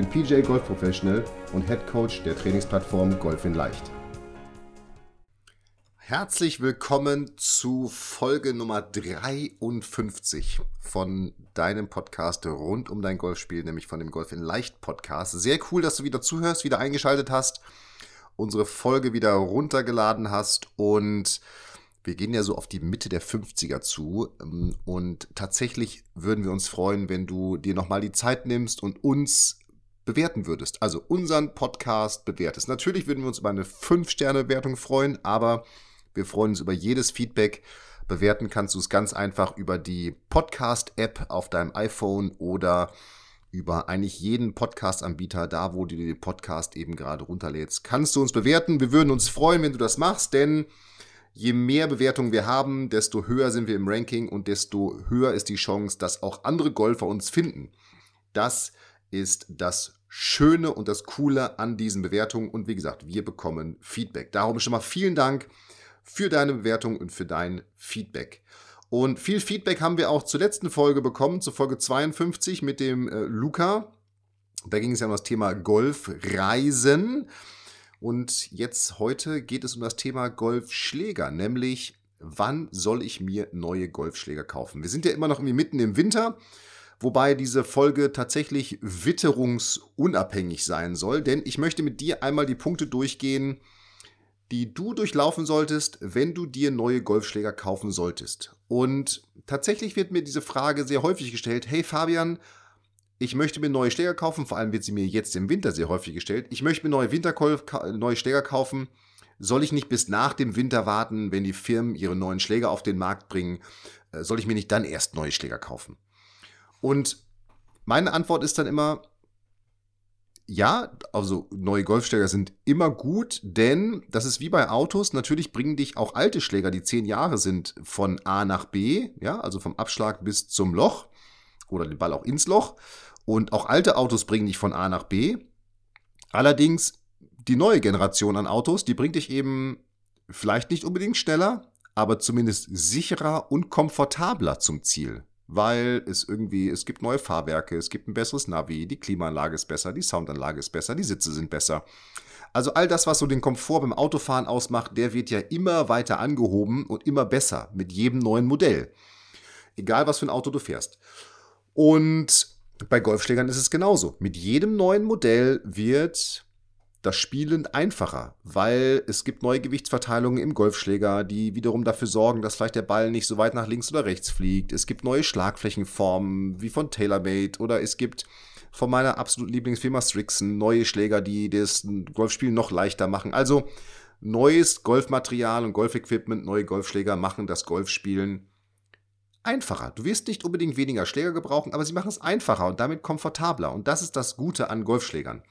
bin PJ Golf Professional und Head Coach der Trainingsplattform Golf in Leicht. Herzlich willkommen zu Folge Nummer 53 von deinem Podcast rund um dein Golfspiel, nämlich von dem Golf in Leicht Podcast. Sehr cool, dass du wieder zuhörst, wieder eingeschaltet hast, unsere Folge wieder runtergeladen hast und wir gehen ja so auf die Mitte der 50er zu ähm, und tatsächlich würden wir uns freuen, wenn du dir nochmal die Zeit nimmst und uns bewerten würdest. Also unseren Podcast bewertest. Natürlich würden wir uns über eine 5-Sterne-Bewertung freuen, aber wir freuen uns über jedes Feedback. Bewerten kannst du es ganz einfach über die Podcast-App auf deinem iPhone oder über eigentlich jeden Podcast-Anbieter, da wo du den Podcast eben gerade runterlädst, kannst du uns bewerten. Wir würden uns freuen, wenn du das machst, denn je mehr Bewertungen wir haben, desto höher sind wir im Ranking und desto höher ist die Chance, dass auch andere Golfer uns finden. Das ist das Schöne und das Coole an diesen Bewertungen. Und wie gesagt, wir bekommen Feedback. Darum schon mal vielen Dank für deine Bewertung und für dein Feedback. Und viel Feedback haben wir auch zur letzten Folge bekommen, zur Folge 52 mit dem äh, Luca. Da ging es ja um das Thema Golfreisen. Und jetzt heute geht es um das Thema Golfschläger, nämlich wann soll ich mir neue Golfschläger kaufen? Wir sind ja immer noch irgendwie mitten im Winter wobei diese Folge tatsächlich witterungsunabhängig sein soll, denn ich möchte mit dir einmal die Punkte durchgehen, die du durchlaufen solltest, wenn du dir neue Golfschläger kaufen solltest. Und tatsächlich wird mir diese Frage sehr häufig gestellt, hey Fabian, ich möchte mir neue Schläger kaufen, vor allem wird sie mir jetzt im Winter sehr häufig gestellt. Ich möchte mir neue Wintergolf neue Schläger kaufen. Soll ich nicht bis nach dem Winter warten, wenn die Firmen ihre neuen Schläger auf den Markt bringen? Äh, soll ich mir nicht dann erst neue Schläger kaufen? Und meine Antwort ist dann immer, ja, also neue Golfschläger sind immer gut, denn das ist wie bei Autos. Natürlich bringen dich auch alte Schläger, die zehn Jahre sind, von A nach B, ja, also vom Abschlag bis zum Loch oder den Ball auch ins Loch. Und auch alte Autos bringen dich von A nach B. Allerdings die neue Generation an Autos, die bringt dich eben vielleicht nicht unbedingt schneller, aber zumindest sicherer und komfortabler zum Ziel weil es irgendwie, es gibt neue Fahrwerke, es gibt ein besseres Navi, die Klimaanlage ist besser, die Soundanlage ist besser, die Sitze sind besser. Also all das, was so den Komfort beim Autofahren ausmacht, der wird ja immer weiter angehoben und immer besser mit jedem neuen Modell. Egal, was für ein Auto du fährst. Und bei Golfschlägern ist es genauso. Mit jedem neuen Modell wird das Spielen einfacher, weil es gibt neue Gewichtsverteilungen im Golfschläger, die wiederum dafür sorgen, dass vielleicht der Ball nicht so weit nach links oder rechts fliegt. Es gibt neue Schlagflächenformen wie von TaylorMade oder es gibt von meiner absoluten Lieblingsfirma Strixon neue Schläger, die das Golfspielen noch leichter machen. Also neues Golfmaterial und Golfequipment, neue Golfschläger machen das Golfspielen einfacher. Du wirst nicht unbedingt weniger Schläger gebrauchen, aber sie machen es einfacher und damit komfortabler. Und das ist das Gute an Golfschlägern.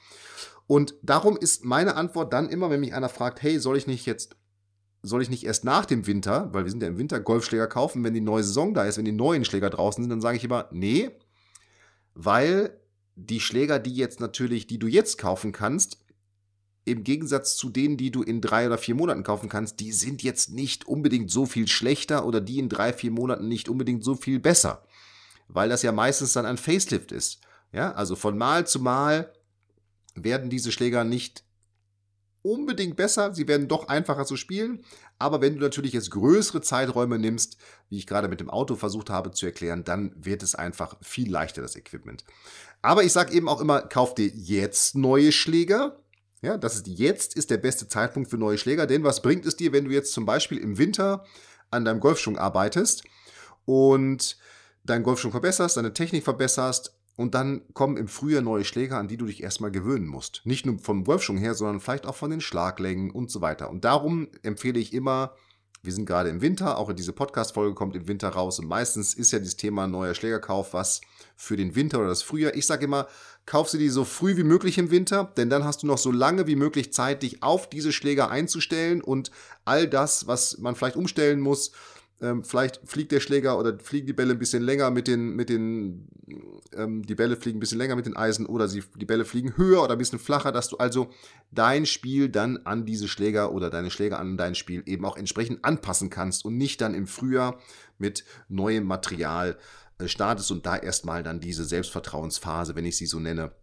Und darum ist meine Antwort dann immer, wenn mich einer fragt, hey, soll ich nicht jetzt, soll ich nicht erst nach dem Winter, weil wir sind ja im Winter, Golfschläger kaufen, wenn die neue Saison da ist, wenn die neuen Schläger draußen sind, dann sage ich immer, nee, weil die Schläger, die jetzt natürlich, die du jetzt kaufen kannst, im Gegensatz zu denen, die du in drei oder vier Monaten kaufen kannst, die sind jetzt nicht unbedingt so viel schlechter oder die in drei, vier Monaten nicht unbedingt so viel besser. Weil das ja meistens dann ein Facelift ist. Ja, also von Mal zu Mal werden diese Schläger nicht unbedingt besser, sie werden doch einfacher zu spielen, aber wenn du natürlich jetzt größere Zeiträume nimmst, wie ich gerade mit dem Auto versucht habe zu erklären, dann wird es einfach viel leichter, das Equipment. Aber ich sage eben auch immer, kauf dir jetzt neue Schläger. Ja, das ist jetzt ist der beste Zeitpunkt für neue Schläger, denn was bringt es dir, wenn du jetzt zum Beispiel im Winter an deinem Golfschwung arbeitest und deinen Golfschwung verbesserst, deine Technik verbesserst und dann kommen im Frühjahr neue Schläger, an die du dich erstmal gewöhnen musst. Nicht nur vom Wolfschwung her, sondern vielleicht auch von den Schlaglängen und so weiter. Und darum empfehle ich immer, wir sind gerade im Winter, auch in diese Podcast-Folge kommt im Winter raus und meistens ist ja dieses Thema neuer Schlägerkauf was für den Winter oder das Frühjahr. Ich sage immer, kauf sie die so früh wie möglich im Winter, denn dann hast du noch so lange wie möglich Zeit, dich auf diese Schläger einzustellen und all das, was man vielleicht umstellen muss, ähm, vielleicht fliegt der Schläger oder fliegen die Bälle ein bisschen länger mit den, mit den, ähm, die Bälle fliegen ein bisschen länger mit den Eisen oder sie, die Bälle fliegen höher oder ein bisschen flacher, dass du also dein Spiel dann an diese Schläger oder deine Schläger an dein Spiel eben auch entsprechend anpassen kannst und nicht dann im Frühjahr mit neuem Material äh, startest und da erstmal dann diese Selbstvertrauensphase, wenn ich sie so nenne,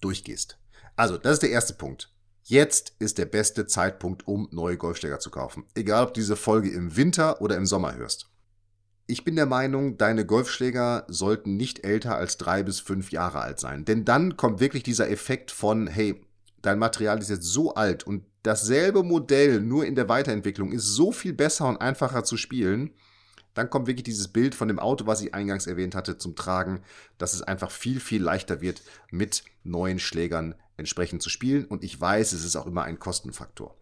durchgehst. Also, das ist der erste Punkt. Jetzt ist der beste Zeitpunkt, um neue Golfschläger zu kaufen. Egal, ob du diese Folge im Winter oder im Sommer hörst. Ich bin der Meinung, deine Golfschläger sollten nicht älter als drei bis fünf Jahre alt sein. Denn dann kommt wirklich dieser Effekt von, hey, dein Material ist jetzt so alt und dasselbe Modell nur in der Weiterentwicklung ist so viel besser und einfacher zu spielen. Dann kommt wirklich dieses Bild von dem Auto, was ich eingangs erwähnt hatte, zum Tragen, dass es einfach viel, viel leichter wird, mit neuen Schlägern entsprechend zu spielen. Und ich weiß, es ist auch immer ein Kostenfaktor.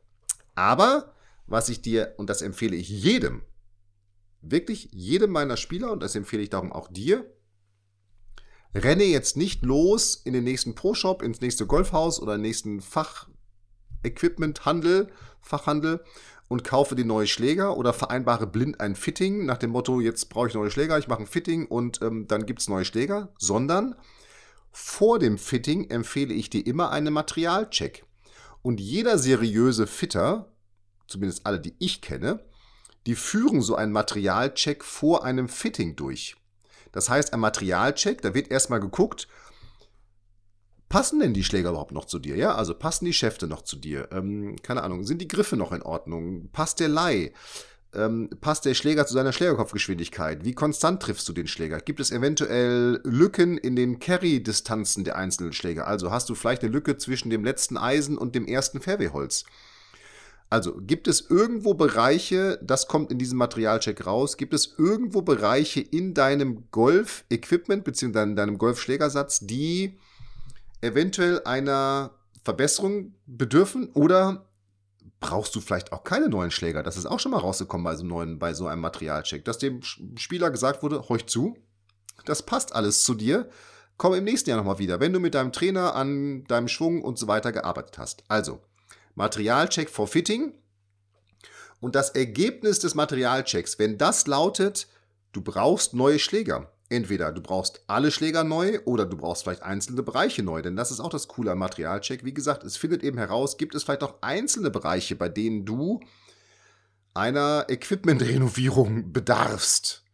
Aber was ich dir, und das empfehle ich jedem, wirklich jedem meiner Spieler, und das empfehle ich darum auch dir, renne jetzt nicht los in den nächsten Pro-Shop, ins nächste Golfhaus oder nächsten Fachequipment-Handel, Fachhandel und kaufe die neue Schläger oder vereinbare blind ein Fitting nach dem Motto, jetzt brauche ich neue Schläger, ich mache ein Fitting und ähm, dann gibt es neue Schläger, sondern vor dem Fitting empfehle ich dir immer einen Materialcheck. Und jeder seriöse Fitter, zumindest alle, die ich kenne, die führen so einen Materialcheck vor einem Fitting durch. Das heißt, ein Materialcheck, da wird erstmal geguckt, passen denn die Schläger überhaupt noch zu dir? Ja, also passen die Schäfte noch zu dir? Ähm, keine Ahnung, sind die Griffe noch in Ordnung? Passt der Leih? ähm, passt der Schläger zu seiner Schlägerkopfgeschwindigkeit? Wie konstant triffst du den Schläger? Gibt es eventuell Lücken in den Carry-Distanzen der einzelnen Schläger? Also hast du vielleicht eine Lücke zwischen dem letzten Eisen und dem ersten Fairway-Holz? Also gibt es irgendwo Bereiche, das kommt in diesem Materialcheck raus, gibt es irgendwo Bereiche in deinem Golf-Equipment bzw. in deinem Golfschlägersatz, die eventuell einer Verbesserung bedürfen oder brauchst du vielleicht auch keine neuen Schläger. Das ist auch schon mal rausgekommen bei so, neuen, bei so einem Materialcheck, dass dem Spieler gesagt wurde, horch zu, das passt alles zu dir, komm im nächsten Jahr nochmal wieder, wenn du mit deinem Trainer an deinem Schwung und so weiter gearbeitet hast. Also, Materialcheck for Fitting und das Ergebnis des Materialchecks, wenn das lautet, du brauchst neue Schläger, entweder du brauchst alle Schläger neu oder du brauchst vielleicht einzelne Bereiche neu, denn das ist auch das Coole am Materialcheck. Wie gesagt, es findet eben heraus, gibt es vielleicht auch einzelne Bereiche, bei denen du einer Equipment-Renovierung bedarfst.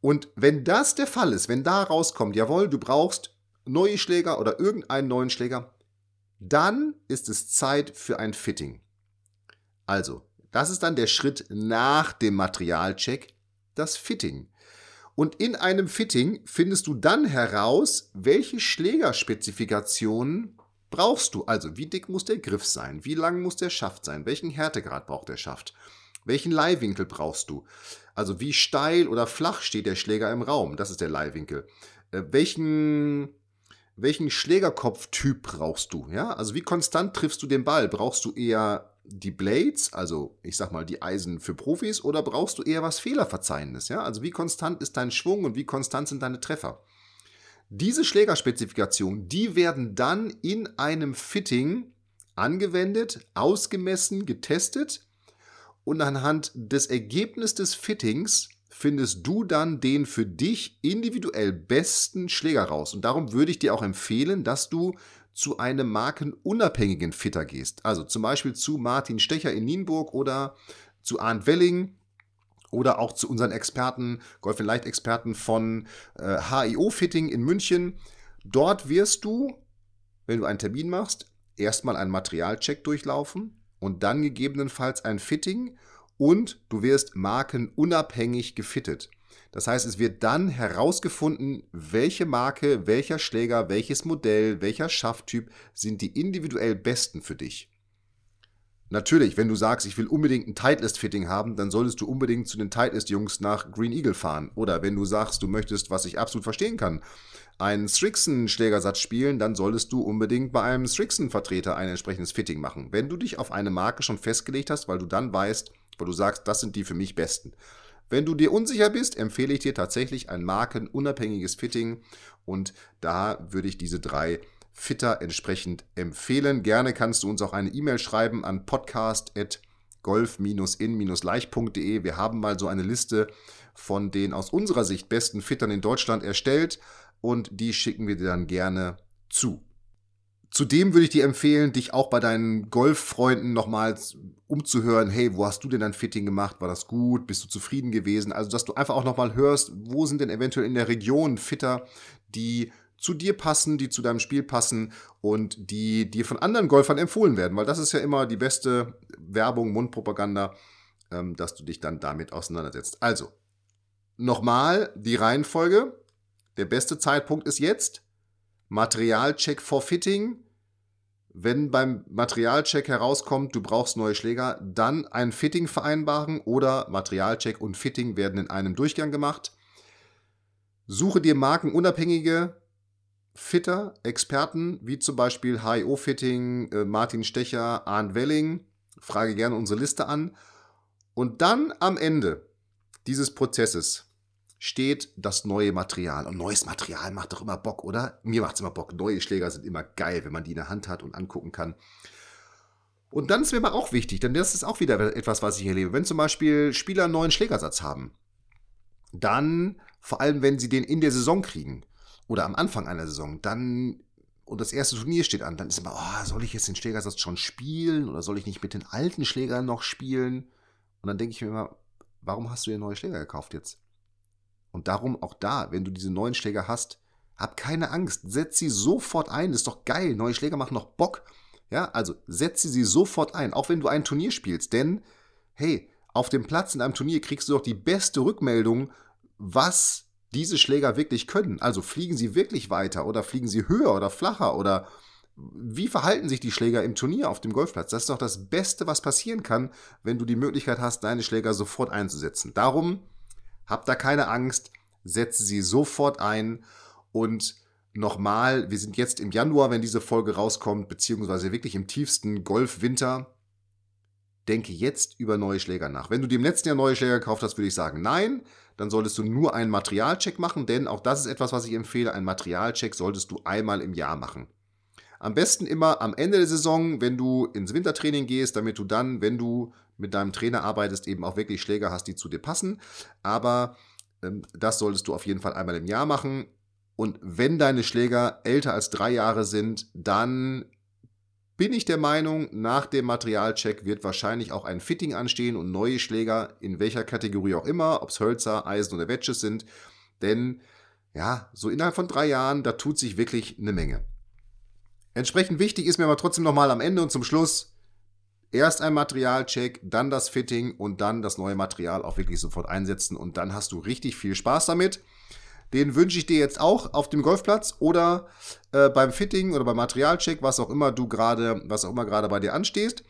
Und wenn das der Fall ist, wenn da rauskommt, jawohl, du brauchst neue Schläger oder irgendeinen neuen Schläger, dann ist es Zeit für ein Fitting. Also, das ist dann der Schritt nach dem Materialcheck, das Fitting. Und in einem Fitting findest du dann heraus, welche Schlägerspezifikationen brauchst du. Also wie dick muss der Griff sein, wie lang muss der Schaft sein, welchen Härtegrad braucht der Schaft, welchen Leihwinkel brauchst du. Also wie steil oder flach steht der Schläger im Raum, das ist der Leihwinkel. Äh, welchen welchen Schlägerkopftyp brauchst du? Ja, also wie konstant triffst du den Ball? Brauchst du eher die Blades, also ich sag mal die Eisen für Profis, oder brauchst du eher was Fehlerverzeihendes? Ja? Also wie konstant ist dein Schwung und wie konstant sind deine Treffer? Diese Schlägerspezifikationen, die werden dann in einem Fitting angewendet, ausgemessen, getestet und anhand des Ergebnisses des Fittings findest du dann den für dich individuell besten Schläger raus. Und darum würde ich dir auch empfehlen, dass du zu einem markenunabhängigen Fitter gehst. Also zum Beispiel zu Martin Stecher in Nienburg oder zu Arndt Welling oder auch zu unseren Experten, Golf Leicht Experten von äh, HIO Fitting in München. Dort wirst du, wenn du einen Termin machst, erstmal einen Materialcheck durchlaufen und dann gegebenenfalls ein Fitting und du wirst markenunabhängig gefittet. Das heißt, es wird dann herausgefunden, welche Marke, welcher Schläger, welches Modell, welcher Schafttyp sind die individuell besten für dich. Natürlich, wenn du sagst, ich will unbedingt ein Titleist-Fitting haben, dann solltest du unbedingt zu den Titleist-Jungs nach Green Eagle fahren. Oder wenn du sagst, du möchtest, was ich absolut verstehen kann, einen Strixon-Schlägersatz spielen, dann solltest du unbedingt bei einem Strixon-Vertreter ein entsprechendes Fitting machen. Wenn du dich auf eine Marke schon festgelegt hast, weil du dann weißt, weil du sagst, das sind die für mich besten. Wenn du dir unsicher bist, empfehle ich dir tatsächlich ein markenunabhängiges Fitting und da würde ich diese drei Fitter entsprechend empfehlen. Gerne kannst du uns auch eine E-Mail schreiben an podcast.golf-in-leicht.de. Wir haben mal so eine Liste von den aus unserer Sicht besten Fittern in Deutschland erstellt und die schicken wir dir dann gerne zu. Zudem würde ich dir empfehlen, dich auch bei deinen Golffreunden nochmals umzuhören, hey, wo hast du denn dein Fitting gemacht? War das gut? Bist du zufrieden gewesen? Also, dass du einfach auch nochmal hörst, wo sind denn eventuell in der Region Fitter, die zu dir passen, die zu deinem Spiel passen und die dir von anderen Golfern empfohlen werden, weil das ist ja immer die beste Werbung, Mundpropaganda, ähm, dass du dich dann damit auseinandersetzt. Also, nochmal die Reihenfolge. Der beste Zeitpunkt ist jetzt. Materialcheck for Fitting. Wenn beim Materialcheck herauskommt, du brauchst neue Schläger, dann ein Fitting vereinbaren oder Materialcheck und Fitting werden in einem Durchgang gemacht. Suche dir markenunabhängige Fitter, Experten, wie zum Beispiel HIO Fitting, äh, Martin Stecher, Arndt Welling. Frage gerne unsere Liste an. Und dann am Ende dieses Prozesses steht das neue Material. Und neues Material macht doch immer Bock, oder? Mir macht es immer Bock. Neue Schläger sind immer geil, wenn man die in der Hand hat und angucken kann. Und dann ist mir aber auch wichtig, denn das ist auch wieder etwas, was ich erlebe. Wenn zum Beispiel Spieler einen neuen Schlägersatz haben, dann, vor allem wenn sie den in der Saison kriegen oder am Anfang einer Saison, dann und das erste Turnier steht an, dann ist immer, oh, soll ich jetzt den Schlägersatz schon spielen oder soll ich nicht mit den alten Schlägern noch spielen? Und dann denke ich mir immer, warum hast du dir neue Schläger gekauft jetzt? Und darum auch da, wenn du diese neuen Schläger hast, hab keine Angst, setz sie sofort ein. Ist doch geil. Neue Schläger machen noch Bock. Ja, also setze sie sofort ein, auch wenn du ein Turnier spielst. Denn, hey, auf dem Platz in einem Turnier kriegst du doch die beste Rückmeldung, was diese Schläger wirklich können. Also fliegen sie wirklich weiter oder fliegen sie höher oder flacher oder wie verhalten sich die Schläger im Turnier auf dem Golfplatz? Das ist doch das Beste, was passieren kann, wenn du die Möglichkeit hast, deine Schläger sofort einzusetzen. Darum hab da keine Angst, setze sie sofort ein und nochmal, wir sind jetzt im Januar, wenn diese Folge rauskommt, beziehungsweise wirklich im tiefsten Golfwinter. Denke jetzt über neue Schläger nach. Wenn du dir im letzten Jahr neue Schläger gekauft hast, würde ich sagen, nein, dann solltest du nur einen Materialcheck machen, denn auch das ist etwas, was ich empfehle. Ein Materialcheck solltest du einmal im Jahr machen. Am besten immer am Ende der Saison, wenn du ins Wintertraining gehst, damit du dann, wenn du mit deinem Trainer arbeitest, eben auch wirklich Schläger hast, die zu dir passen. Aber ähm, das solltest du auf jeden Fall einmal im Jahr machen. Und wenn deine Schläger älter als drei Jahre sind, dann bin ich der Meinung, nach dem Materialcheck wird wahrscheinlich auch ein Fitting anstehen und neue Schläger, in welcher Kategorie auch immer, ob es Hölzer, Eisen oder Wedges sind. Denn ja, so innerhalb von drei Jahren, da tut sich wirklich eine Menge. Entsprechend wichtig ist mir aber trotzdem nochmal am Ende und zum Schluss, Erst ein Materialcheck, dann das Fitting und dann das neue Material auch wirklich sofort einsetzen und dann hast du richtig viel Spaß damit. Den wünsche ich dir jetzt auch auf dem Golfplatz oder äh, beim Fitting oder beim Materialcheck, was auch immer du gerade, was auch immer gerade bei dir anstehst.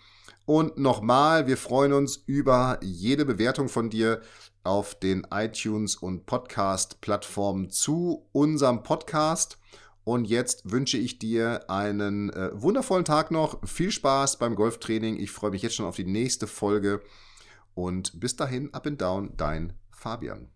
Und nochmal, wir freuen uns über jede Bewertung von dir auf den iTunes und Podcast-Plattformen zu unserem Podcast. Und jetzt wünsche ich dir einen äh, wundervollen Tag noch. Viel Spaß beim Golftraining. Ich freue mich jetzt schon auf die nächste Folge. Und bis dahin, up and down, dein Fabian.